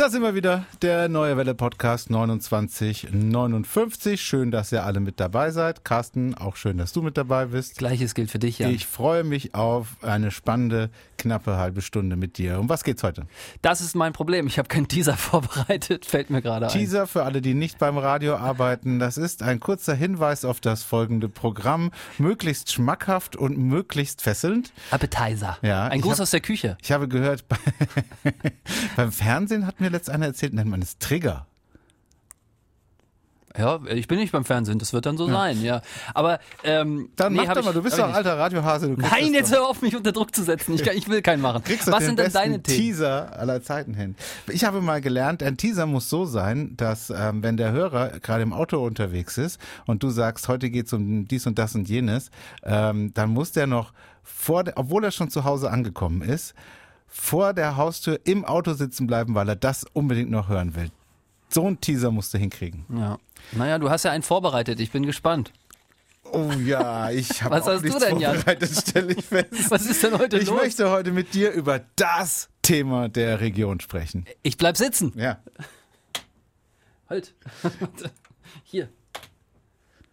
Da sind wir wieder, der Neue Welle Podcast 2959. Schön, dass ihr alle mit dabei seid. Carsten, auch schön, dass du mit dabei bist. Gleiches gilt für dich, ja. Ich freue mich auf eine spannende, knappe halbe Stunde mit dir. Um was geht's heute? Das ist mein Problem. Ich habe keinen Teaser vorbereitet, fällt mir gerade ein. Teaser für alle, die nicht beim Radio arbeiten. Das ist ein kurzer Hinweis auf das folgende Programm. Möglichst schmackhaft und möglichst fesselnd. Appetizer. Ja, ein Gruß hab- aus der Küche. Ich habe gehört, bei beim Fernsehen hat mir letzt einer erzählt, nennt man es Trigger. Ja, ich bin nicht beim Fernsehen, das wird dann so sein, ja. Aber ähm, Dann nee, mach doch mal, ich- du bist doch ein alter Radiohase. Du Nein, jetzt hör auf, mich unter Druck zu setzen. Ich, kann- ich will keinen machen. Kriegst Was sind denn deine Themen? Teaser aller Zeiten hin. Ich habe mal gelernt, ein Teaser muss so sein, dass ähm, wenn der Hörer gerade im Auto unterwegs ist und du sagst, heute geht's um dies und das und jenes, ähm, dann muss der noch vor, obwohl er schon zu Hause angekommen ist, vor der Haustür im Auto sitzen bleiben, weil er das unbedingt noch hören will. So ein Teaser musst du hinkriegen. Ja. Naja, du hast ja einen vorbereitet. Ich bin gespannt. Oh ja, ich habe Was auch hast du nichts denn, vorbereitet, stelle ich fest. Was ist denn heute Ich los? möchte heute mit dir über das Thema der Region sprechen. Ich bleib sitzen. Ja. Halt. Hier.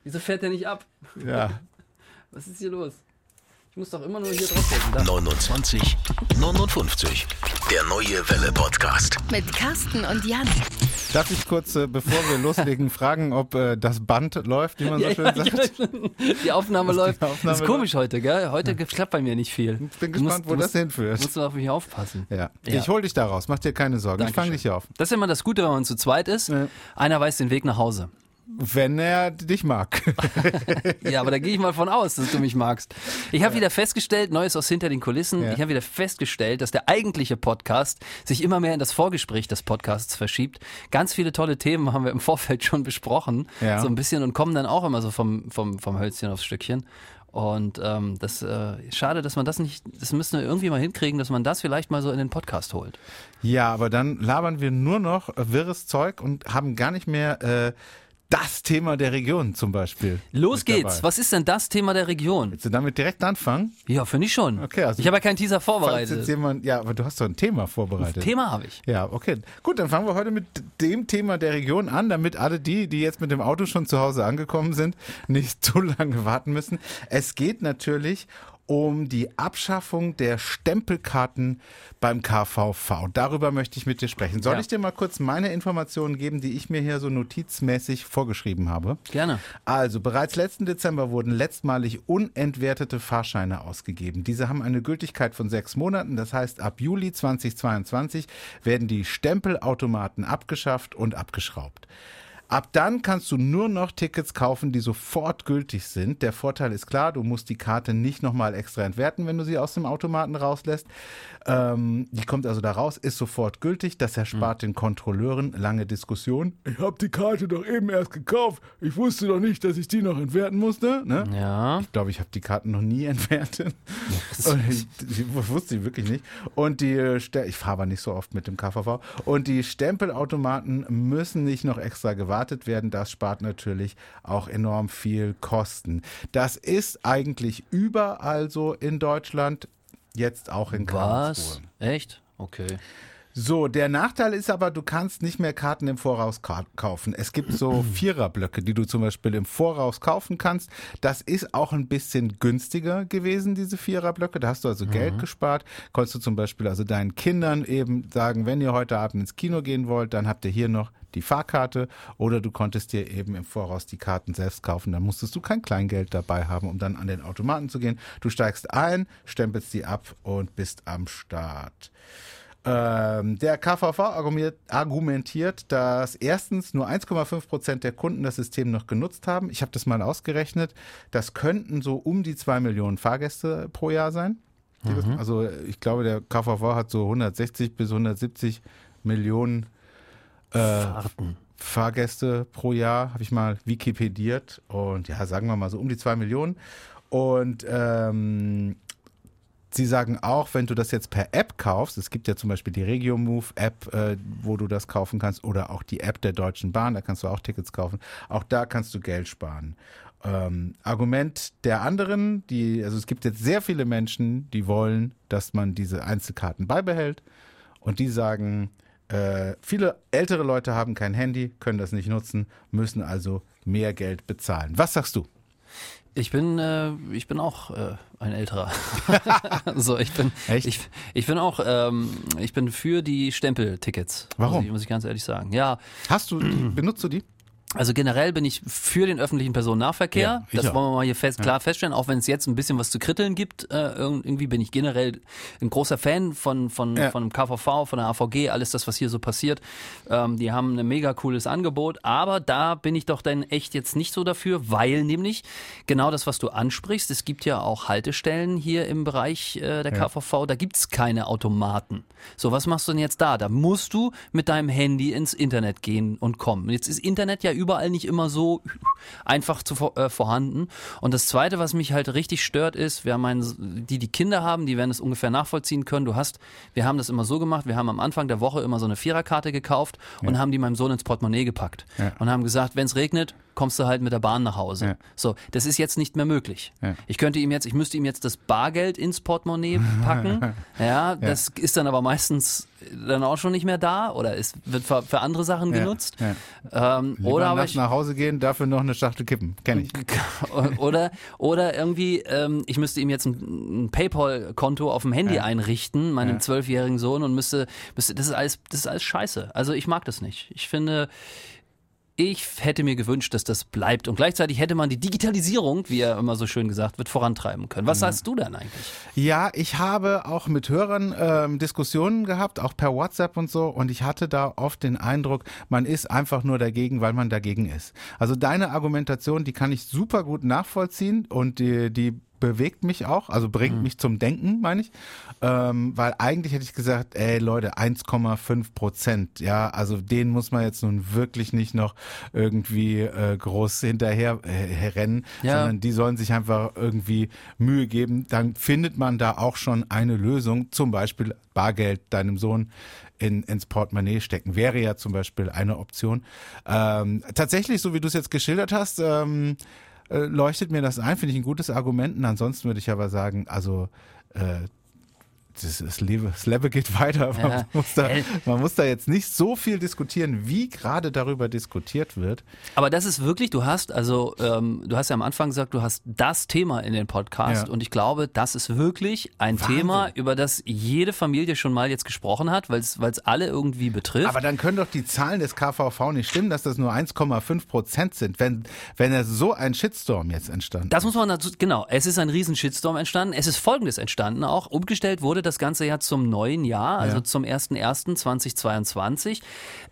Wieso fährt der nicht ab? Ja. Was ist hier los? Ich muss doch immer nur hier draufdrücken. Da. 29 59. Der Neue Welle Podcast. Mit Carsten und Jan. Darf ich kurz, äh, bevor wir loslegen, fragen, ob äh, das Band läuft, wie man so Ja, schön ja, sagt? ja. Die Aufnahme läuft. Aufnahme ist komisch heute, gell? Heute klappt bei mir nicht viel. Ich bin Du gespannt, musst- wo das musst- hinführt. Musst du auf mich aufpassen. Ja. Ja. Ich hol dich da raus, mach dir keine Sorgen. Ich fange Dankeschön. dich hier auf. Das ist immer das Gute, wenn man zu zweit ist. Ja. Einer weiß den Weg nach Hause. Wenn er dich mag. Ja, aber da gehe ich mal von aus, dass du mich magst. Ich habe wieder festgestellt, Neues aus hinter den Kulissen, Ja. ich habe wieder festgestellt, dass der eigentliche Podcast sich immer mehr in das Vorgespräch des Podcasts verschiebt. Ganz viele tolle Themen haben wir im Vorfeld schon besprochen, Ja. so ein bisschen und kommen dann auch immer so vom, vom, vom Hölzchen aufs Stückchen. Und ähm, das äh, schade, dass man das nicht, das müssen wir irgendwie mal hinkriegen, dass man das vielleicht mal so in den Podcast holt. ja, aber dann labern wir nur noch wirres Zeug und haben gar nicht mehr äh, das Thema der Region zum Beispiel. Los geht's. dabei. Was ist denn das Thema der Region? Willst du damit direkt anfangen? Ja, finde ich schon. Okay, also- ich habe ja keinen Teaser Falls jetzt vorbereitet. jemand, ja, aber du hast doch ein Thema vorbereitet. Thema habe ich. Ja, okay. Gut, dann fangen wir heute mit dem Thema der Region an, damit alle die, die jetzt mit dem Auto schon zu Hause angekommen sind, nicht zu lange warten müssen. Es geht natürlich um die Abschaffung der Stempelkarten beim KVV. Darüber möchte ich mit dir sprechen. Soll Ja. ich dir mal kurz meine Informationen geben, die ich mir hier so notizmäßig vorgeschrieben habe? Gerne. Also, bereits letzten Dezember wurden letztmalig unentwertete Fahrscheine ausgegeben. Diese haben eine Gültigkeit von sechs Monaten. Das heißt, ab Juli 2022 werden die Stempelautomaten abgeschafft und abgeschraubt. Ab dann kannst du nur noch Tickets kaufen, die sofort gültig sind. Der Vorteil ist klar, du musst die Karte nicht nochmal extra entwerten, wenn du sie aus dem Automaten rauslässt. Ähm, die kommt also da raus, ist sofort gültig. Das erspart den Kontrolleuren lange Diskussionen. Ich habe die Karte doch eben erst gekauft. Ich wusste doch nicht, dass ich die noch entwerten musste. Ne? Ja. Ich glaube, ich habe die Karten noch nie entwertet. Ich, ich wusste ich wirklich nicht. Und die, äh, Ste- ich fahre aber nicht so oft mit dem KVV. Und die Stempelautomaten müssen nicht noch extra gewartet werden. Das spart natürlich auch enorm viel Kosten. Das ist eigentlich überall so in Deutschland. Jetzt auch in Karlsruhe. Was? Echt? Okay. So, der Nachteil ist aber, du kannst nicht mehr Karten im Voraus ka kaufen. Es gibt so Viererblöcke, die du zum Beispiel im Voraus kaufen kannst. Das ist auch ein bisschen günstiger gewesen, diese Viererblöcke. Da hast du also Geld gespart. Konntest du zum Beispiel also deinen Kindern eben sagen, wenn ihr heute Abend ins Kino gehen wollt, dann habt ihr hier noch die Fahrkarte oder du konntest dir eben im Voraus die Karten selbst kaufen. Dann musstest du kein Kleingeld dabei haben, um dann an den Automaten zu gehen. Du steigst ein, stempelst die ab und bist am Start. Ähm, der KVV argumentiert, dass erstens nur 1,5 Prozent der Kunden das System noch genutzt haben. Ich habe das mal ausgerechnet. Das könnten so um die zwei Millionen Fahrgäste pro Jahr sein. Das- Also ich glaube, der KVV hat so 160 bis 170 Millionen äh. Fahrgäste pro Jahr, habe ich mal wikipediert. Und ja, sagen wir mal so um die zwei Millionen. Und ähm, Sie sagen auch, wenn du das jetzt per App kaufst, es gibt ja zum Beispiel die Regio-Move-App, äh, wo du das kaufen kannst, oder auch die App der Deutschen Bahn, da kannst du auch Tickets kaufen. Auch da kannst du Geld sparen. Ähm, Argument der anderen, die, also es gibt jetzt sehr viele Menschen, die wollen, dass man diese Einzelkarten beibehält. Und die sagen, Äh, viele ältere Leute haben kein Handy, können das nicht nutzen, müssen also mehr Geld bezahlen. Was sagst du? Ich bin, äh, ich bin auch äh, ein älterer. so, ich bin, Echt? ich, ich bin auch, ähm, ich bin für die Stempeltickets. Warum? Muss ich, muss ich ganz ehrlich sagen. Ja, Hast du, benutzt du die? Also generell bin ich für den öffentlichen Personennahverkehr. Ja, das auch. wollen wir mal hier fest, klar feststellen. Auch wenn es jetzt ein bisschen was zu kritteln gibt, äh, irgendwie bin ich generell ein großer Fan von von Ja. von dem KVV, von der AVG, alles das, was hier so passiert. Ähm, die haben ein mega cooles Angebot, aber da bin ich doch dann echt jetzt nicht so dafür, weil nämlich genau das, was du ansprichst, es gibt ja auch Haltestellen hier im Bereich äh, der KVV, da gibt's keine Automaten. So, was machst du denn jetzt da? Da musst du mit deinem Handy ins Internet gehen und kommen. Jetzt ist Internet ja überall nicht immer so einfach zu, äh, vorhanden. Und das Zweite, was mich halt richtig stört, ist, wir haben einen, die, die Kinder haben, die werden es ungefähr nachvollziehen können. Du hast, wir haben das immer so gemacht, wir haben am Anfang der Woche immer so eine Viererkarte gekauft und haben die meinem Sohn ins Portemonnaie gepackt. Ja. Und haben gesagt, wenn es regnet, kommst du halt mit der Bahn nach Hause. Ja. So, das ist jetzt nicht mehr möglich. Ja. Ich könnte ihm jetzt, ich müsste ihm jetzt das Bargeld ins Portemonnaie packen. ja, das ist dann aber meistens dann auch schon nicht mehr da oder es wird für, für andere Sachen Ja, genutzt. ja. Ähm, Lieber oder aber ich, nach Hause gehen, dafür noch eine Schachtel kippen. Kenn ich. oder, oder irgendwie, ähm, ich müsste ihm jetzt ein, ein PayPal-Konto auf dem Handy Ja. einrichten, meinem Ja. zwölfjährigen Sohn, und müsste, müsste, das ist alles, das ist alles scheiße. Also ich mag das nicht. Ich finde, ich hätte mir gewünscht, dass das bleibt. Und gleichzeitig hätte man die Digitalisierung, wie er immer so schön gesagt wird, vorantreiben können. Was sagst du denn eigentlich? Ja, ich habe auch mit Hörern ähm, Diskussionen gehabt, auch per WhatsApp und so, und ich hatte da oft den Eindruck, man ist einfach nur dagegen, weil man dagegen ist. Also deine Argumentation, die kann ich super gut nachvollziehen und die, die bewegt mich auch, also bringt mich zum Denken, meine ich. Ähm, weil eigentlich hätte ich gesagt, ey Leute, 1,5 Prozent, ja, also den muss man jetzt nun wirklich nicht noch irgendwie äh, groß hinterher äh, rennen, Ja. sondern die sollen sich einfach irgendwie Mühe geben. Dann findet man da auch schon eine Lösung, zum Beispiel Bargeld deinem Sohn in, ins Portemonnaie stecken, wäre ja zum Beispiel eine Option. Ähm, tatsächlich, so wie du es jetzt geschildert hast, ähm, äh, leuchtet mir das ein, finde ich ein gutes Argument. Und ansonsten würde ich aber sagen, also äh, das, das, Lebe, das Lebe geht weiter. Man, Ja. muss da, Äh. man muss da jetzt nicht so viel diskutieren, wie gerade darüber diskutiert wird. Aber das ist wirklich, du hast, also ähm, du hast ja am Anfang gesagt, du hast das Thema in den Podcast Ja. und ich glaube, das ist wirklich ein Wahnsinn. Thema, über das jede Familie schon mal jetzt gesprochen hat, weil es alle irgendwie betrifft. Aber dann können doch die Zahlen des KVV nicht stimmen, dass das nur 1,5 Prozent sind, wenn, wenn er so ein Shitstorm jetzt entstanden Das muss man dazu, genau, es ist ein riesen Shitstorm entstanden. Es ist folgendes entstanden auch. Umgestellt wurde das Ganze ja zum neuen Jahr, also Ja. zum 01.01.2022.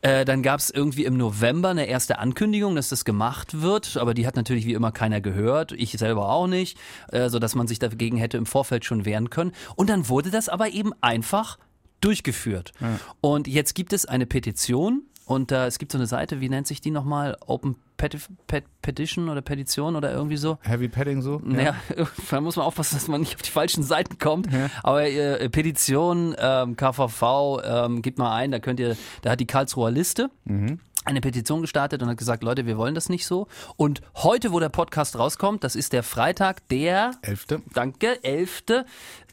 Äh, dann gab es irgendwie im November eine erste Ankündigung, dass das gemacht wird, aber die hat natürlich wie immer keiner gehört, ich selber auch nicht, äh, sodass man sich dagegen hätte im Vorfeld schon wehren können. Und dann wurde das aber eben einfach durchgeführt. Und jetzt gibt es eine Petition und äh, es gibt so eine Seite, wie nennt sich die nochmal? Open Peti Pet Petition oder Petition oder irgendwie so? Heavy Padding so? Naja, da muss man aufpassen, dass man nicht auf die falschen Seiten kommt. Aber äh, Petition, ähm, KVV, ähm, gibt mal ein, da könnt ihr, da hat die Karlsruher Liste eine Petition gestartet und hat gesagt, Leute, wir wollen das nicht so. Und heute, wo der Podcast rauskommt, das ist der Freitag, der Elfte. Danke, 11.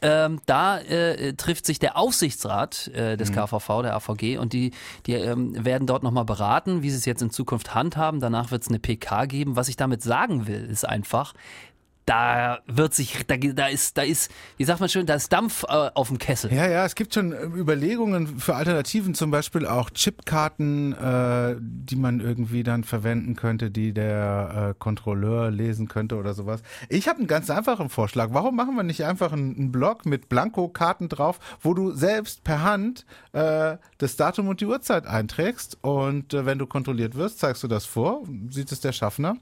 Ähm, da äh, trifft sich der Aufsichtsrat äh, des KVV, der AVG, und die, die ähm, werden dort nochmal beraten, wie sie es jetzt in Zukunft handhaben. Danach wird es eine PK geben. Was ich damit sagen will, ist einfach, da wird sich, da, da ist, da ist, wie sagt man schön, da ist Dampf äh, auf dem Kessel. Ja, ja, es gibt schon äh, Überlegungen für Alternativen, zum Beispiel auch Chipkarten, äh, die man irgendwie dann verwenden könnte, die der äh, Kontrolleur lesen könnte oder sowas. Ich habe einen ganz einfachen Vorschlag. Warum machen wir nicht einfach einen, einen Blog mit Blankokarten drauf, wo du selbst per Hand äh, das Datum und die Uhrzeit einträgst und äh, wenn du kontrolliert wirst, zeigst du das vor, sieht es der Schaffner.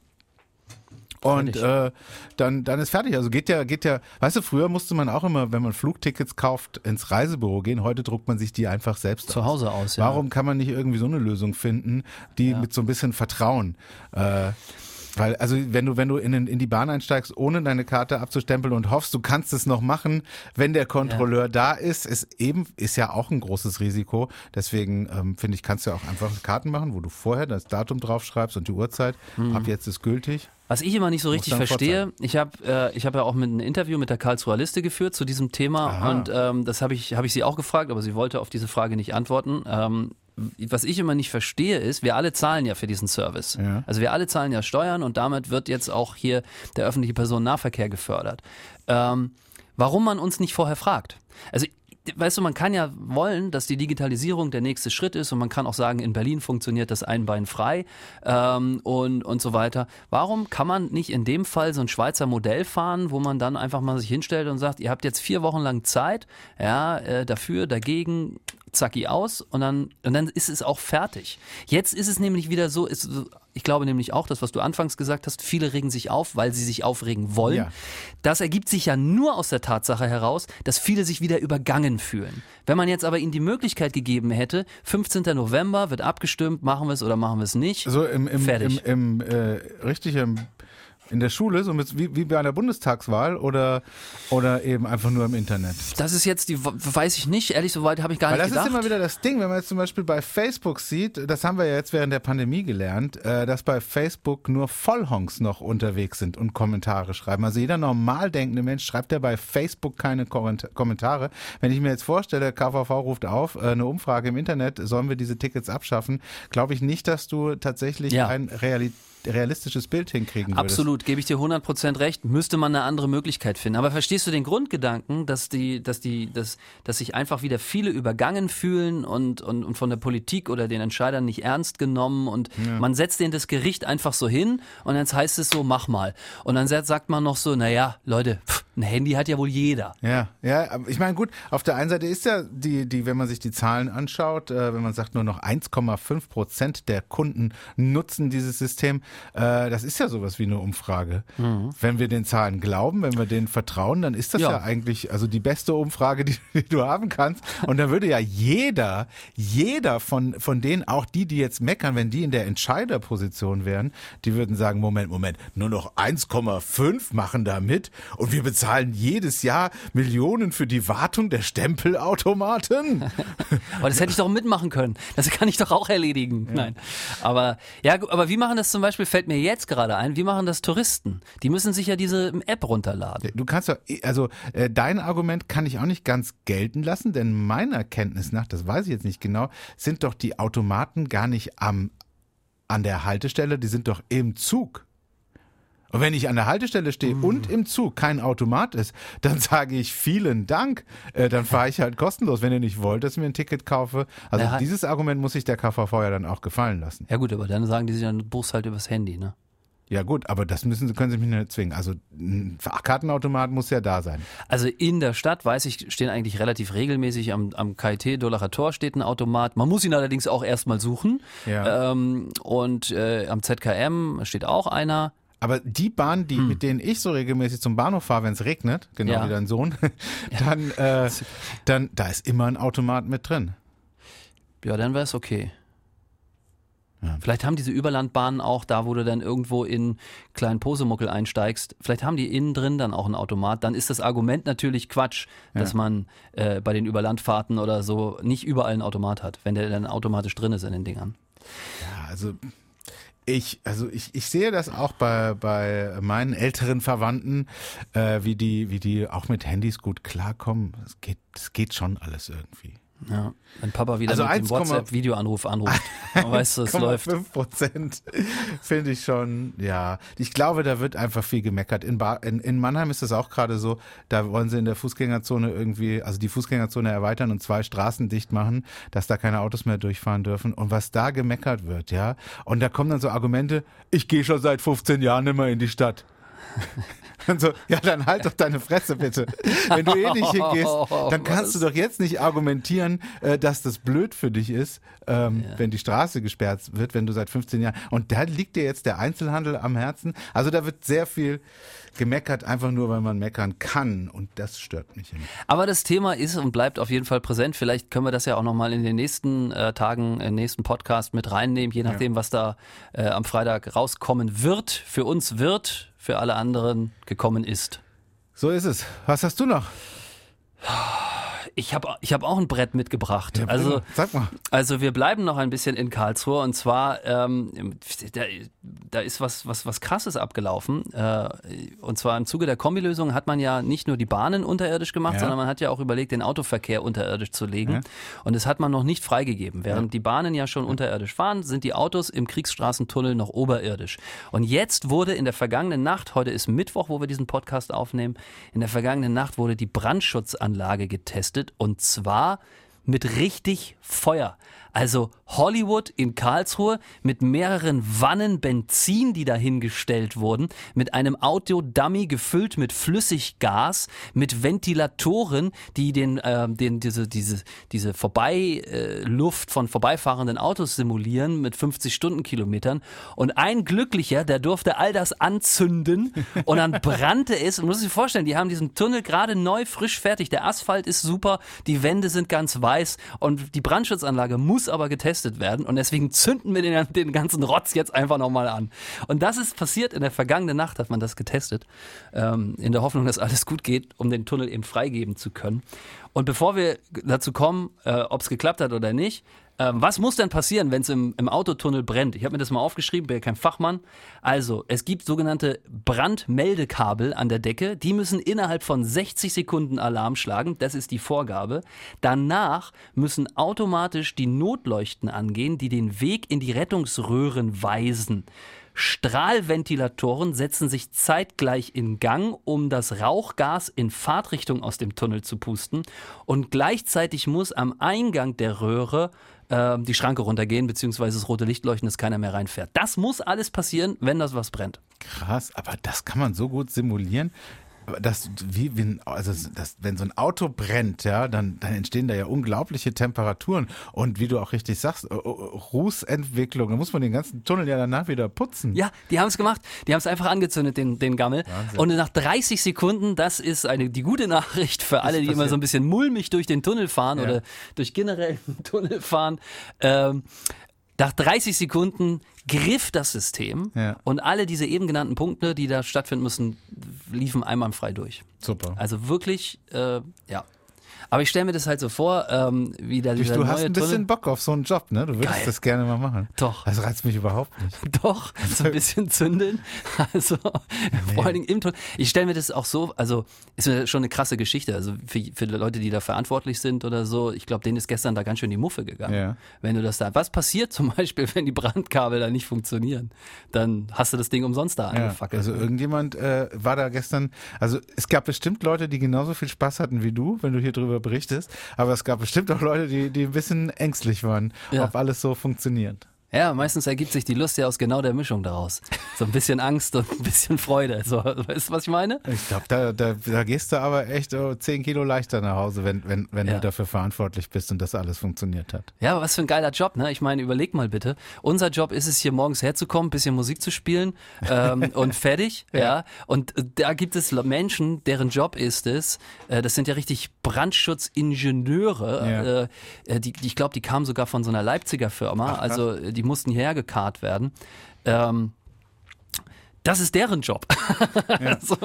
Und äh, dann, dann ist fertig. Also geht ja, geht ja, weißt du, früher musste man auch immer, wenn man Flugtickets kauft, ins Reisebüro gehen. Heute druckt man sich die einfach selbst Zu aus. Hause aus, ja. Warum kann man nicht irgendwie so eine Lösung finden, die mit so ein bisschen Vertrauen äh, weil, also wenn du, wenn du in, in die Bahn einsteigst, ohne deine Karte abzustempeln und hoffst, du kannst es noch machen, wenn der Kontrolleur da ist, ist eben, ist ja auch ein großes Risiko. Deswegen ähm, finde ich, kannst du ja auch einfach Karten machen, wo du vorher das Datum draufschreibst und die Uhrzeit. Mhm. Ab jetzt ist gültig. Was ich immer nicht so richtig verstehe, ich habe äh, ich hab ja auch mit einem Interview mit der Karlsruher Liste geführt zu diesem Thema Aha. und ähm, das habe ich, hab ich sie auch gefragt, aber sie wollte auf diese Frage nicht antworten. Ähm, was ich immer nicht verstehe, ist, wir alle zahlen ja für diesen Service. Ja. Also wir alle zahlen ja Steuern und damit wird jetzt auch hier der öffentliche Personennahverkehr gefördert. Ähm, warum man uns nicht vorher fragt? Also weißt du, man kann ja wollen, dass die Digitalisierung der nächste Schritt ist und man kann auch sagen, in Berlin funktioniert das einbeinfrei ähm, und, und so weiter. Warum kann man nicht in dem Fall so ein Schweizer Modell fahren, wo man dann einfach mal sich hinstellt und sagt, ihr habt jetzt vier Wochen lang Zeit, ja, äh, dafür, dagegen, zacki aus und dann, und dann ist es auch fertig. Jetzt ist es nämlich wieder so, ist, ich glaube nämlich auch, das, was du anfangs gesagt hast, viele regen sich auf, weil sie sich aufregen wollen. Ja. Das ergibt sich ja nur aus der Tatsache heraus, dass viele sich wieder übergangen fühlen. Wenn man jetzt aber ihnen die Möglichkeit gegeben hätte, 15. November wird abgestimmt, machen wir es oder machen wir es nicht. So im, im, im, Fertig. im äh, richtig im, in der Schule, so mit, wie, wie bei einer Bundestagswahl oder, oder eben einfach nur im Internet. Das ist jetzt die, weiß ich nicht, ehrlich, so weit habe ich gar Weil nicht das gedacht. ist immer wieder das Ding, wenn man jetzt zum Beispiel bei Facebook sieht, das haben wir ja jetzt während der Pandemie gelernt, äh, dass bei Facebook nur Vollhonks noch unterwegs sind und Kommentare schreiben. Also jeder normal denkende Mensch schreibt ja bei Facebook keine Komment- Kommentare. Wenn ich mir jetzt vorstelle, KVV ruft auf, äh, eine Umfrage im Internet, sollen wir diese Tickets abschaffen, glaube ich nicht, dass du tatsächlich Ja. ein Reali realistisches Bild hinkriegen würdest. Absolut, gebe ich dir 100% recht. Müsste man eine andere Möglichkeit finden. Aber verstehst du den Grundgedanken, dass die, dass die, dass, dass sich einfach wieder viele übergangen fühlen und, und, und von der Politik oder den Entscheidern nicht ernst genommen und man setzt denen das Gericht einfach so hin und dann heißt es so, mach mal. Und dann sagt man noch so, naja, Leute, pff, ein Handy hat ja wohl jeder. Ja, ja, ich meine, gut, auf der einen Seite ist ja die, die, wenn man sich die Zahlen anschaut, äh, wenn man sagt, nur noch 1,5 Prozent der Kunden nutzen dieses System, äh, das ist ja sowas wie eine Umfrage. Wenn wir den Zahlen glauben, wenn wir denen vertrauen, dann ist das ja, Ja. eigentlich also die beste Umfrage, die, die du haben kannst. Und da würde ja jeder, jeder von, von denen, auch die, die jetzt meckern, wenn die in der Entscheiderposition wären, die würden sagen, Moment, Moment, nur noch 1,5 machen da mit und wir bezahlen jedes Jahr Millionen für die Wartung der Stempelautomaten. Aber das hätte ich doch mitmachen können. Das kann ich doch auch erledigen. Nein. Aber ja, aber wie machen das zum Beispiel, fällt mir jetzt gerade ein, wie machen das Touristen? Die müssen sich ja diese App runterladen. Du kannst doch, also äh, dein Argument kann ich auch nicht ganz gelten lassen, denn meiner Kenntnis nach, das weiß ich jetzt nicht genau, sind doch die Automaten gar nicht am, an der Haltestelle, die sind doch im Zug. Und wenn ich an der Haltestelle stehe und im Zug kein Automat ist, dann sage ich vielen Dank. Äh, dann fahre ich halt kostenlos, wenn ihr nicht wollt, dass ich mir ein Ticket kaufe. Also Ja. dieses Argument muss sich der KVV ja dann auch gefallen lassen. Ja gut, aber dann sagen die sich dann, du buchst halt übers Handy, ne? Ja gut, aber das müssen sie, können sie mich nicht zwingen. Also ein Kartenautomat muss ja da sein. Also in der Stadt, weiß ich, stehen eigentlich relativ regelmäßig am, am KIT Dolacher Tor steht ein Automat. Man muss ihn allerdings auch erstmal suchen. Ja. Ähm, und äh, am ZKM steht auch einer. Aber die Bahn, die, mit denen ich so regelmäßig zum Bahnhof fahre, wenn es regnet, genau Hm. Ja. wie dein Sohn, dann, äh, dann, da ist immer ein Automat mit drin. Ja, dann wäre es okay. Vielleicht haben diese Überlandbahnen auch da, wo du dann irgendwo in kleinen Posemuckel einsteigst, vielleicht haben die innen drin dann auch einen Automat. Dann ist das Argument natürlich Quatsch, dass man äh, bei den Überlandfahrten oder so nicht überall einen Automat hat, wenn der dann automatisch drin ist in den Dingern. Ja, also ich, also ich, ich sehe das auch bei, bei meinen älteren Verwandten, äh, wie die, wie die auch mit Handys gut klarkommen. Es geht, es geht schon alles irgendwie. Ja, wenn Papa wieder Also mit dem 1,- WhatsApp-Videoanruf anruft, dann weißt du, es läuft. 5 Prozent finde ich schon, ja. Ich glaube, da wird einfach viel gemeckert. In, ba in, in Mannheim ist das auch gerade so, da wollen sie in der Fußgängerzone irgendwie, also die Fußgängerzone erweitern und zwei Straßen dicht machen, dass da keine Autos mehr durchfahren dürfen. Und was da gemeckert wird, ja. Und da kommen dann so Argumente, ich gehe schon seit 15 Jahren immer in die Stadt. So, ja, dann halt doch deine Fresse bitte. Wenn du eh nicht hingehst, dann kannst du doch jetzt nicht argumentieren, äh, dass das blöd für dich ist, ähm, wenn die Straße gesperrt wird, wenn du seit 15 Jahren. Und da liegt dir jetzt der Einzelhandel am Herzen. Also da wird sehr viel gemeckert, einfach nur, weil man meckern kann. Und das stört mich. immer. Aber das Thema ist und bleibt auf jeden Fall präsent. Vielleicht können wir das ja auch nochmal in den nächsten äh, Tagen, im nächsten Podcast mit reinnehmen, je nachdem, was da äh, am Freitag rauskommen wird. Für uns wird, für alle anderen gekommen ist. So ist es. Was hast du noch? Ich habe ich hab auch ein Brett mitgebracht. Ja, also. Sag mal. also wir bleiben noch ein bisschen in Karlsruhe und zwar ähm, da, da ist was, was, was krasses abgelaufen. Äh, und zwar im Zuge der Kombilösung hat man ja nicht nur die Bahnen unterirdisch gemacht, Ja. sondern man hat ja auch überlegt, den Autoverkehr unterirdisch zu legen. Ja. Und das hat man noch nicht freigegeben. Während die Bahnen ja schon unterirdisch fahren, sind die Autos im Kriegsstraßentunnel noch oberirdisch. Und jetzt wurde in der vergangenen Nacht, heute ist Mittwoch, wo wir diesen Podcast aufnehmen, in der vergangenen Nacht wurde die Brandschutzanlage getestet und zwar mit richtig Feuer. Also Hollywood in Karlsruhe mit mehreren Wannen Benzin, die dahingestellt wurden, mit einem Autodummy gefüllt mit Flüssiggas, mit Ventilatoren, die den, äh, den diese diese diese Vorbeiluft von vorbeifahrenden Autos simulieren mit 50 Stundenkilometern. Und ein Glücklicher, der durfte all das anzünden und dann brannte es. Und muss sich vorstellen, die haben diesen Tunnel gerade neu frisch fertig. Der Asphalt ist super, die Wände sind ganz weiß und die Brandschutzanlage muss aber getestet werden. Und deswegen zünden wir den, den ganzen Rotz jetzt einfach nochmal an. Und das ist passiert in der vergangenen Nacht, hat man das getestet. Ähm, in der Hoffnung, dass alles gut geht, um den Tunnel eben freigeben zu können. Und bevor wir dazu kommen, äh, ob es geklappt hat oder nicht, ähm, was muss denn passieren, wenn es im, im Autotunnel brennt? Ich habe mir das mal aufgeschrieben, bin ja kein Fachmann. Also, es gibt sogenannte Brandmeldekabel an der Decke. Die müssen innerhalb von 60 Sekunden Alarm schlagen. Das ist die Vorgabe. Danach müssen automatisch die Notleuchten angehen, die den Weg in die Rettungsröhren weisen. Strahlventilatoren setzen sich zeitgleich in Gang, um das Rauchgas in Fahrtrichtung aus dem Tunnel zu pusten. Und gleichzeitig muss am Eingang der Röhre äh, die Schranke runtergehen, beziehungsweise das rote Licht leuchten, dass keiner mehr reinfährt. Das muss alles passieren, wenn das was brennt. Krass, aber das kann man so gut simulieren. Das, wie, wenn, also das, wenn so ein Auto brennt, ja, dann, dann entstehen da ja unglaubliche Temperaturen. Und wie du auch richtig sagst, äh, äh, Rußentwicklung, da muss man den ganzen Tunnel ja danach wieder putzen. Ja, die haben es gemacht. Die haben es einfach angezündet, den, den Gammel. Wahnsinn. Und nach 30 Sekunden, das ist eine, die gute Nachricht für alle, die immer so ein bisschen mulmig durch den Tunnel fahren Ja. oder durch generell den Tunnel fahren. Ähm, nach 30 Sekunden griff das System Ja. und alle diese eben genannten Punkte, die da stattfinden müssen, liefen einwandfrei durch. Super. Also wirklich, äh, ja. Aber ich stelle mir das halt so vor, ähm, wie da dieser Du hast ein bisschen Tunnel. Bock auf so einen Job, ne? Du würdest Geil. das gerne mal machen. Doch. Das reizt mich überhaupt nicht. Doch, so ein bisschen zündeln. Also vor allen Dingen im Tunnel. Ich stelle mir das auch so, also ist mir schon eine krasse Geschichte. Also für, für Leute, die da verantwortlich sind oder so, ich glaube, denen ist gestern da ganz schön die Muffe gegangen. Ja. Wenn du das da. Was passiert zum Beispiel, wenn die Brandkabel da nicht funktionieren? Dann hast du das Ding umsonst da Ja, angefackelt. also irgendjemand äh, war da gestern, also es gab bestimmt Leute, die genauso viel Spaß hatten wie du, wenn du hier drüber berichtest, aber es gab bestimmt auch Leute, die, die ein bisschen ängstlich waren, Ja. ob alles so funktioniert. Ja, meistens ergibt sich die Lust ja aus genau der Mischung daraus. So ein bisschen Angst und ein bisschen Freude. So, weißt du, was ich meine? Ich glaube, da, da, da gehst du aber echt oh, 10 Kilo leichter nach Hause, wenn, wenn, wenn Ja. du dafür verantwortlich bist und das alles funktioniert hat. Ja, aber was für ein geiler Job, ne? Ich meine, überleg mal bitte. Unser Job ist es, hier morgens herzukommen, bisschen Musik zu spielen ähm, und fertig, ja. Und äh, da gibt es Menschen, deren Job ist es, äh, das sind ja richtig Brandschutzingenieure, äh, äh, die, die, ich glaube, die kamen sogar von so einer Leipziger Firma, also äh, die mussten hierher gekarrt werden. Ähm, das ist deren Job. so,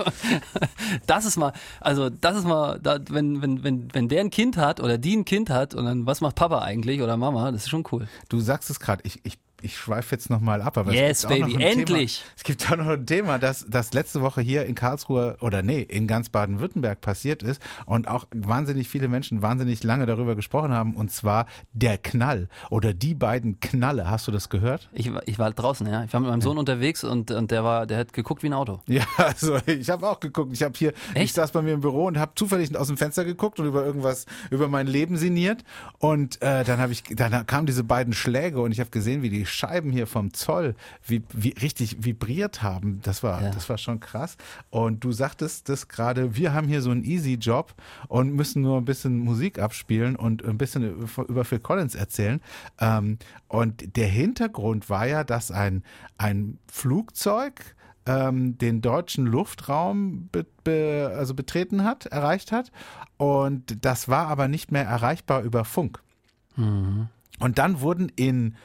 das ist mal, also das ist mal, da, wenn, wenn, wenn, wenn der ein Kind hat oder die ein Kind hat und dann, was macht Papa eigentlich oder Mama, das ist schon cool. Du sagst es gerade, ich, ich, ich schweife jetzt nochmal ab, aber Yes, es gibt auch baby, noch ein endlich. Thema, es gibt auch noch ein Thema, das, das letzte Woche hier in Karlsruhe oder nee, in ganz Baden-Württemberg passiert ist und auch wahnsinnig viele Menschen wahnsinnig lange darüber gesprochen haben und zwar der Knall oder die beiden Knalle. Hast du das gehört? Ich, war- ich war draußen, ja. Ich war mit meinem Sohn unterwegs und, und der war, der hat geguckt wie ein Auto. Ja, also ich habe auch geguckt. Ich habe hier, ich Echt? saß bei mir im Büro und habe zufällig aus dem Fenster geguckt und über irgendwas, über mein Leben sinniert. Und äh, dann habe ich, dann kamen diese beiden Schläge und ich habe gesehen, wie die Scheiben hier vom Zoll wie, wie richtig vibriert haben. Das war, Ja. das war schon krass. Und du sagtest das gerade, wir haben hier so einen Easy-Job und müssen nur ein bisschen Musik abspielen und ein bisschen über Phil Collins erzählen. Ähm, und der Hintergrund war ja, dass ein, ein Flugzeug ähm, den deutschen Luftraum be, be, also betreten hat, erreicht hat. Und das war aber nicht mehr erreichbar über Funk. Und dann wurden in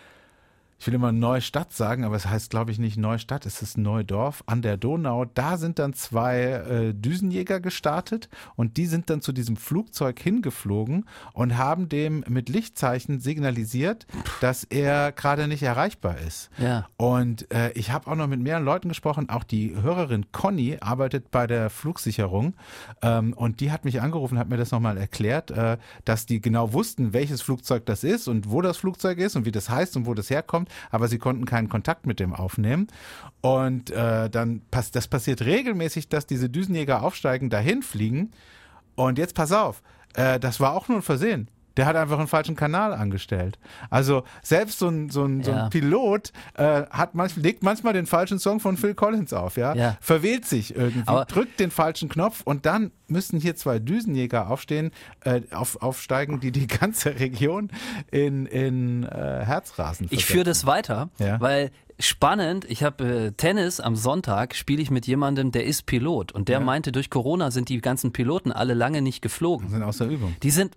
ich will immer Neustadt sagen, aber es heißt, glaube ich, nicht Neustadt, es ist Neudorf an der Donau. Da sind dann zwei äh, Düsenjäger gestartet und die sind dann zu diesem Flugzeug hingeflogen und haben dem mit Lichtzeichen signalisiert, dass er gerade nicht erreichbar ist. Ja. Und äh, ich habe auch noch mit mehreren Leuten gesprochen, auch die Hörerin Conny arbeitet bei der Flugsicherung ähm, und die hat mich angerufen, hat mir das nochmal erklärt, äh, dass die genau wussten, welches Flugzeug das ist und wo das Flugzeug ist und wie das heißt und wo das herkommt aber sie konnten keinen Kontakt mit dem aufnehmen. Und äh, dann pass das passiert regelmäßig, dass diese Düsenjäger aufsteigen, dahin fliegen. Und jetzt pass auf, äh, das war auch nur ein Versehen. Der hat einfach einen falschen Kanal angestellt. Also selbst so ein, so ein, so ein Ja. Pilot äh, hat manch, legt manchmal den falschen Song von Phil Collins auf, ja? Ja. Verwählt sich irgendwie, Aber- drückt den falschen Knopf und dann müssen hier zwei Düsenjäger aufstehen, äh, auf, aufsteigen, die die ganze Region in, in äh, Herzrasen Ich versetzen. führe das weiter, Ja. weil spannend, ich habe äh, Tennis am Sonntag, spiele ich mit jemandem, der ist Pilot. Und der meinte, durch Corona sind die ganzen Piloten alle lange nicht geflogen. sind außer Übung. Die sind,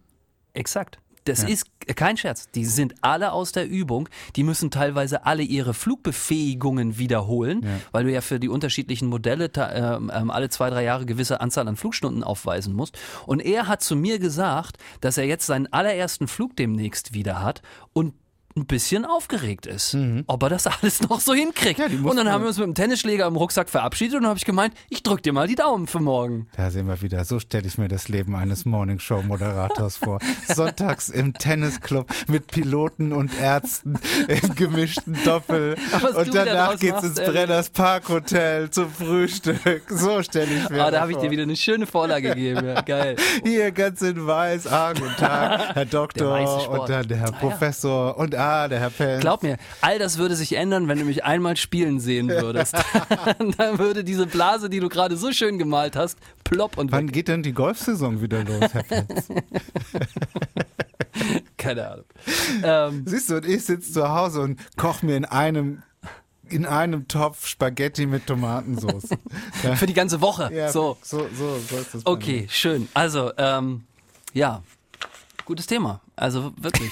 exakt. Das ist kein Scherz. Die sind alle aus der Übung. Die müssen teilweise alle ihre Flugbefähigungen wiederholen, weil du ja für die unterschiedlichen Modelle ähm, ähm, alle zwei, drei Jahre gewisse Anzahl an Flugstunden aufweisen musst. Und er hat zu mir gesagt, dass er jetzt seinen allerersten Flug demnächst wieder hat und ein bisschen aufgeregt ist, ob er das alles noch so hinkriegt. Mhm. Ja, und dann ja- haben wir uns mit dem Tennisschläger im Rucksack verabschiedet und dann habe ich gemeint, ich drück dir mal die Daumen für morgen. Da sehen wir wieder. So stelle ich mir das Leben eines Morningshow-Moderators vor. Sonntags im Tennisclub mit Piloten und Ärzten im gemischten Doppel. Und danach geht's machst, ins. Brenners Parkhotel zum Frühstück. So stelle ich mir Ah, da habe ich dir wieder eine schöne Vorlage gegeben. Ja, geil. Hier ganz in weiß. Ah, guten Tag, Herr Doktor. Und dann der Herr Ah, ja. Professor. Und ah, der Herr Penn. Glaub mir, all das würde sich ändern, wenn du mich einmal spielen sehen würdest. Dann würde diese Blase, die du gerade so schön gemalt hast, plopp und Wann weg. geht denn die Golfsaison wieder los, Herr Penz? Keine Ahnung. Ähm, Siehst du, und ich sitze zu Hause und koche mir in einem in einem Topf Spaghetti mit Tomatensauce. für die ganze Woche. Ja, So. so, so, so ist das. Okay, schön. Also, ähm, ja. Gutes Thema. Also wirklich.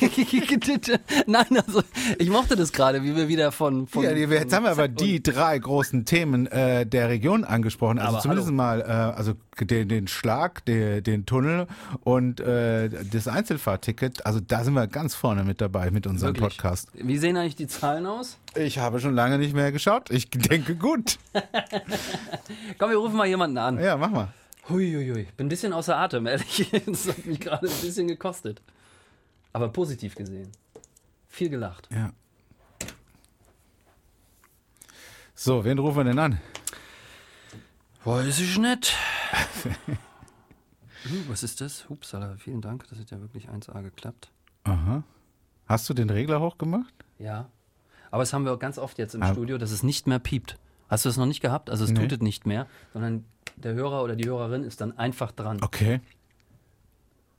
Nein, also ich mochte das gerade, wie wir wieder von. von. Ja, jetzt haben wir aber die drei großen Themen äh, der Region angesprochen. Also Aber zumindest hallo. mal äh, also den, den Schlag, den, den Tunnel und äh, das Einzelfahrticket. Also da sind wir ganz vorne mit dabei mit unserem Wirklich. Podcast. Wie sehen eigentlich die Zahlen aus? Ich habe schon lange nicht mehr geschaut. Ich denke gut. Komm, wir rufen mal jemanden an. Ja, mach mal. Huiuiui, bin ein bisschen außer Atem, ehrlich. Das hat mich gerade ein bisschen gekostet. Aber positiv gesehen. Viel gelacht. Ja. So, wen rufen wir denn an? Weiß ich nicht. Hm, was ist das? Hupsala, vielen Dank. Das hat ja wirklich 1A geklappt. Aha. Hast du den Regler hochgemacht? Ja. Aber das haben wir auch ganz oft jetzt im Aber- Studio, dass es nicht mehr piept. Hast du das noch nicht gehabt? Also es Nee. tut es nicht mehr, sondern der Hörer oder die Hörerin ist dann einfach dran. Okay.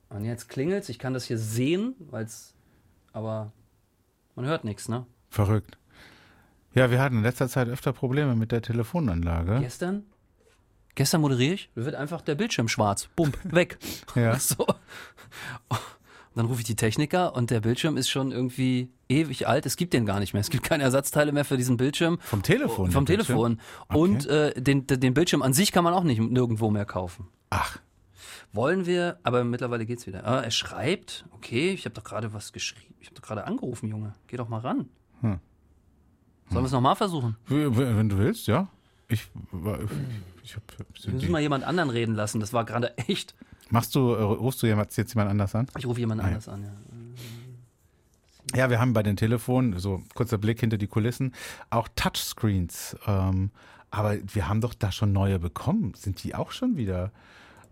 Und jetzt klingelt's. Ich kann das hier sehen, weil's. Aber man hört nichts, ne? Verrückt. Ja, wir hatten in letzter Zeit öfter Probleme mit der Telefonanlage. Gestern? Gestern moderiere ich, wird einfach der Bildschirm schwarz. Bump, weg. Ja. So. Dann rufe ich die Techniker und der Bildschirm ist schon irgendwie ewig alt. Es gibt den gar nicht mehr. Es gibt keine Ersatzteile mehr für diesen Bildschirm. Vom Telefon? Vom? Telefon. Und äh, den, den Bildschirm an sich kann man auch nicht nirgendwo mehr kaufen. Ach, Wollen wir, aber mittlerweile geht's wieder. Ah, er schreibt, okay, ich habe doch gerade was geschrieben. Ich habe doch gerade angerufen, Junge. Geh doch mal ran. Hm. Sollen wir es nochmal versuchen? wenn du willst, ja. Ich, ich hab, Wir müssen mal jemand anderen reden lassen. Das war gerade echt. Machst du, äh, rufst du jemand, jetzt jemand anders an? Ich rufe jemand Ah, ja. anders an, ja. Ja, wir haben bei den Telefonen, so kurzer Blick hinter die Kulissen, auch Touchscreens. Ähm, aber wir haben doch da schon neue bekommen. Sind die auch schon wieder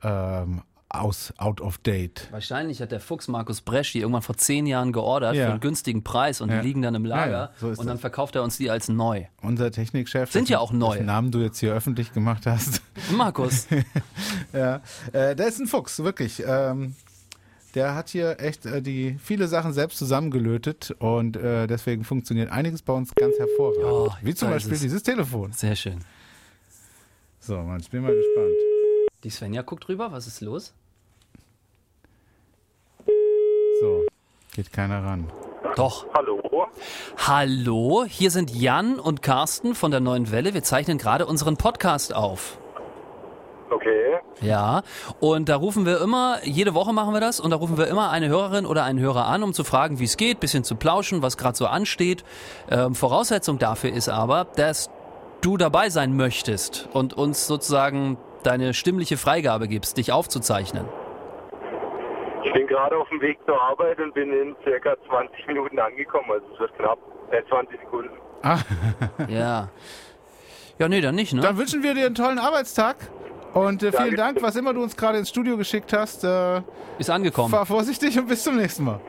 ähm, aus, out of date? Wahrscheinlich hat der Fuchs Markus Bresch die irgendwann vor zehn Jahren geordert Ja. für einen günstigen Preis und Ja. die liegen dann im Lager so und dann das. verkauft er uns die als neu. Unser Technikchef, Sind ja auch neu. dessen Namen du jetzt hier öffentlich gemacht hast. Markus, Ja, äh, der ist ein Fuchs, wirklich. Ähm, der hat hier echt äh, die viele Sachen selbst zusammengelötet und äh, deswegen funktioniert einiges bei uns ganz hervorragend. Oh, Wie zum Beispiel es. dieses Telefon. sehr schön. So, man, ich bin mal gespannt. Die Svenja guckt rüber, was ist los? So, geht keiner ran. Doch. Hallo. Hallo, hier sind Jan und Carsten von der Neuen Welle. Wir zeichnen gerade unseren Podcast auf. Okay. Ja, und da rufen wir immer, jede Woche machen wir das, und da rufen wir immer eine Hörerin oder einen Hörer an, um zu fragen, wie es geht, bisschen zu plauschen, was gerade so ansteht. Ähm, Voraussetzung dafür ist aber, dass du dabei sein möchtest und uns sozusagen deine stimmliche Freigabe gibst, dich aufzuzeichnen. Ich bin gerade auf dem Weg zur Arbeit und bin in circa 20 Minuten angekommen. Also es wird knapp. Äh, 20 Sekunden. Ah, Ja. Ja, nee, dann nicht, ne? dann wünschen wir dir einen tollen Arbeitstag. Und äh, vielen. Dank, was immer du uns gerade ins Studio geschickt hast. Äh, Ist angekommen. fahr vorsichtig und bis zum nächsten Mal.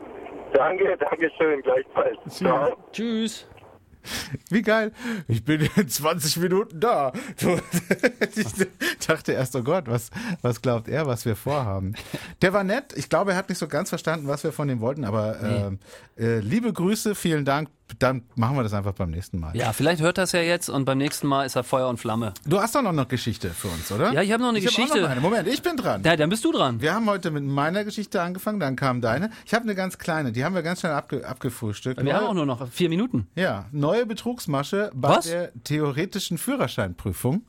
Danke, danke schön. Gleichfalls. Ciao. Tschüss. Wie geil. Ich bin in 20 Minuten da. Ich dachte erst, oh Gott, was, was glaubt er, was wir vorhaben? Der war nett. Ich glaube, er hat nicht so ganz verstanden, was wir von ihm wollten, aber ähm, äh, liebe Grüße, vielen Dank. Dann machen wir das einfach beim nächsten Mal. Ja, vielleicht hört es ja jetzt und beim nächsten Mal ist er Feuer und Flamme. Du hast doch noch eine Geschichte für uns, oder? Ja, ich habe noch eine ich Geschichte. noch eine. Moment, ich bin dran. Ja, dann bist du dran. Wir haben heute mit meiner Geschichte angefangen, dann kam deine. Ich habe eine ganz kleine, die haben wir ganz schnell abge abgefrühstückt. Wir Neue- haben auch nur noch vier Minuten. Ja, neue Betrugsmasche bei Was? der theoretischen Führerscheinprüfung.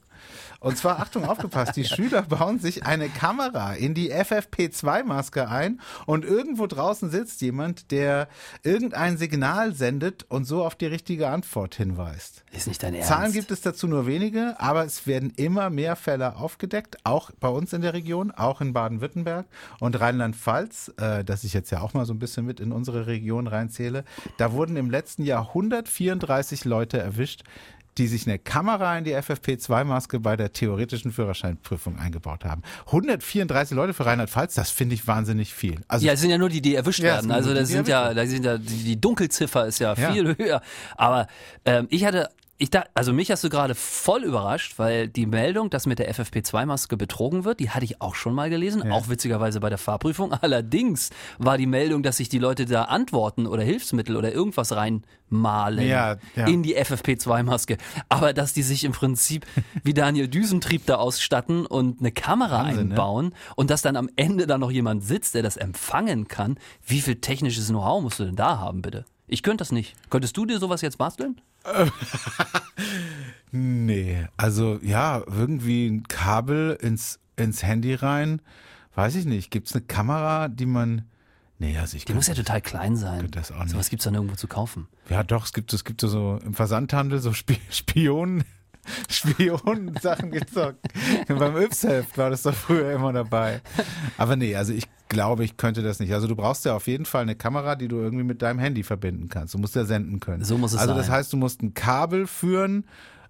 Und zwar, Achtung, aufgepasst, die Schüler bauen sich eine Kamera in die FFP2-Maske ein und irgendwo draußen sitzt jemand, der irgendein Signal sendet und so auf die richtige Antwort hinweist. Ist nicht dein Ernst. Zahlen gibt es dazu nur wenige, aber es werden immer mehr Fälle aufgedeckt, auch bei uns in der Region, auch in Baden-Württemberg und Rheinland-Pfalz, äh, das ich jetzt ja auch mal so ein bisschen mit in unsere Region reinzähle. Da wurden im letzten Jahr 134 Leute erwischt, die sich eine Kamera in die FFP2-Maske bei der theoretischen Führerscheinprüfung eingebaut haben. 134 Leute für Rheinland-Pfalz, das finde ich wahnsinnig viel. Also Ja, es sind ja nur die, die erwischt Ja, werden. Also nur die, das die sind ja, da sind ja die, die Dunkelziffer ist ja, Ja. viel höher. Aber ähm, ich hatte, ich da, also mich hast du gerade voll überrascht, weil die Meldung, dass mit der FFP2-Maske betrogen wird, die hatte ich auch schon mal gelesen, auch witzigerweise bei der Fahrprüfung. Allerdings war die Meldung, dass sich die Leute da Antworten oder Hilfsmittel oder irgendwas reinmalen Ja, ja. in die FFP2-Maske. Aber dass die sich im Prinzip wie Daniel Düsentrieb da ausstatten und eine Kamera Wahnsinn, ne? einbauen und dass dann am Ende da noch jemand sitzt, der das empfangen kann, wie viel technisches Know-how musst du denn da haben, bitte? Ich könnte das nicht. Könntest du dir sowas jetzt basteln? Nee, also ja, irgendwie ein Kabel ins, ins Handy rein, weiß ich nicht. Gibt es eine Kamera, die man. Nee, also ich Die muss ja total klein sein. das auch nicht. Sowas gibt's dann irgendwo zu kaufen. Ja, doch, es gibt, es gibt so, so im Versandhandel so Spi Spionen. Spionen-Sachen doch. Beim Yps-Heft war das doch früher immer dabei. Aber nee, also ich glaube, ich könnte das nicht. Also du brauchst ja auf jeden Fall eine Kamera, die du irgendwie mit deinem Handy verbinden kannst. Du musst ja senden können. So muss es Also das sein. heißt, du musst ein Kabel führen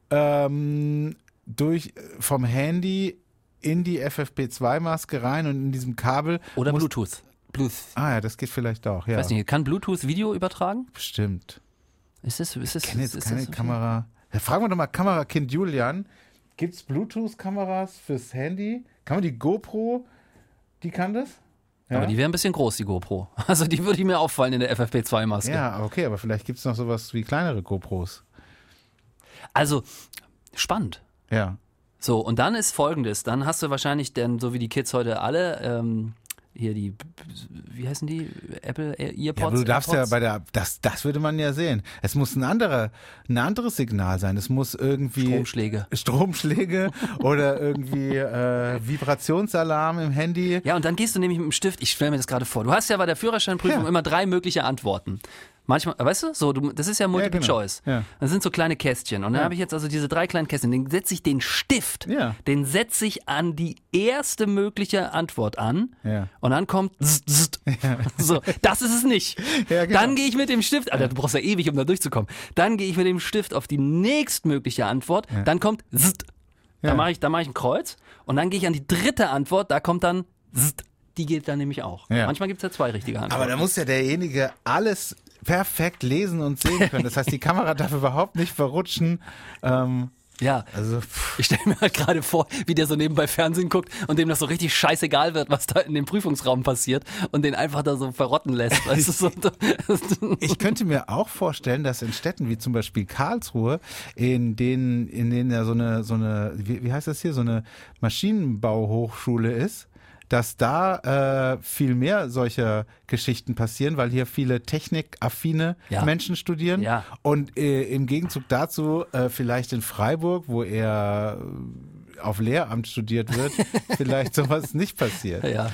ähm, durch vom Handy in die FFP2-Maske rein und in diesem Kabel. Oder Bluetooth. Bluetooth. Ah ja, das geht vielleicht auch. Ja, Ich weiß nicht, kann Bluetooth Video übertragen? bestimmt. Ist das, ist das, Ich kenne ist, jetzt ist keine das Kamera. Ja, fragen wir doch mal Kamerakind Julian. Gibt es Bluetooth-Kameras fürs Handy? Kann man die GoPro, die kann das? Ja, Aber die wäre ein bisschen groß, die GoPro. Also die würde mir auffallen in der FFP2-Maske. ja okay, aber vielleicht gibt es noch sowas wie kleinere GoPros. Also, spannend. Ja. So, und dann ist folgendes, dann hast du wahrscheinlich, denn so wie die Kids heute alle, ähm, hier die, wie heißen die, Apple Earpods? Ja, aber du darfst ja AirPods? bei der, das, das würde man ja sehen. Es muss ein anderer, ein anderes Signal sein. Es muss irgendwie Stromschläge. Stromschläge oder irgendwie äh, Vibrationsalarm im Handy. Ja, und dann gehst du nämlich mit dem Stift, ich stelle mir das gerade vor, du hast ja bei der Führerscheinprüfung Ja. immer drei mögliche Antworten. Manchmal, weißt du, so, du, das ist ja Multiple genau. Choice. Ja. Das sind so kleine Kästchen. Und dann Ja. habe ich jetzt also diese drei kleinen Kästchen. Den setze ich den Stift, Ja. den setze ich an die erste mögliche Antwort an. Ja. Und dann kommt zzzt, zzzt. so, das ist es nicht. Ja, genau. Dann gehe ich mit dem Stift, Alter, du brauchst ja ewig, um da durchzukommen. Dann gehe ich mit dem Stift auf die nächstmögliche Antwort. Dann kommt zzzt. Ja. Da mache ich, da mache ich ein Kreuz. Und dann gehe ich an die dritte Antwort. Da kommt dann zzzt. Die geht dann nämlich auch. Ja. Manchmal gibt es ja zwei richtige Antworten. Aber da muss ja derjenige alles perfekt lesen und sehen können. Das heißt, die Kamera darf überhaupt nicht verrutschen. Ähm, ja. also, pff, Ich stelle mir halt gerade vor, wie der so nebenbei Fernsehen guckt und dem das so richtig scheißegal wird, was da in dem Prüfungsraum passiert und den einfach da so verrotten lässt. Weißt du, so, ich könnte mir auch vorstellen, dass in Städten wie zum Beispiel Karlsruhe, in denen, in denen ja so eine, so eine, wie, wie heißt das hier, so eine Maschinenbauhochschule ist, dass da äh, viel mehr solcher Geschichten passieren, weil hier viele technikaffine Ja. Menschen studieren. Ja. Und äh, im Gegenzug dazu äh, vielleicht in Freiburg, wo er äh, auf Lehramt studiert wird, vielleicht sowas nicht passiert. Ja.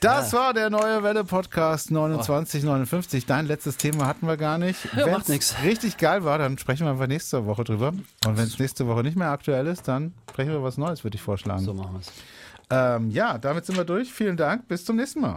Das war der neue Welle Podcast 2959. Dein letztes Thema hatten wir gar nicht. Ja, macht nix. richtig geil war, dann sprechen wir einfach nächste Woche drüber. Und wenn es nächste Woche nicht mehr aktuell ist, dann sprechen wir was Neues, würde ich vorschlagen. So machen wir es. Ähm, ja, damit sind wir durch. Vielen Dank. Bis zum nächsten Mal.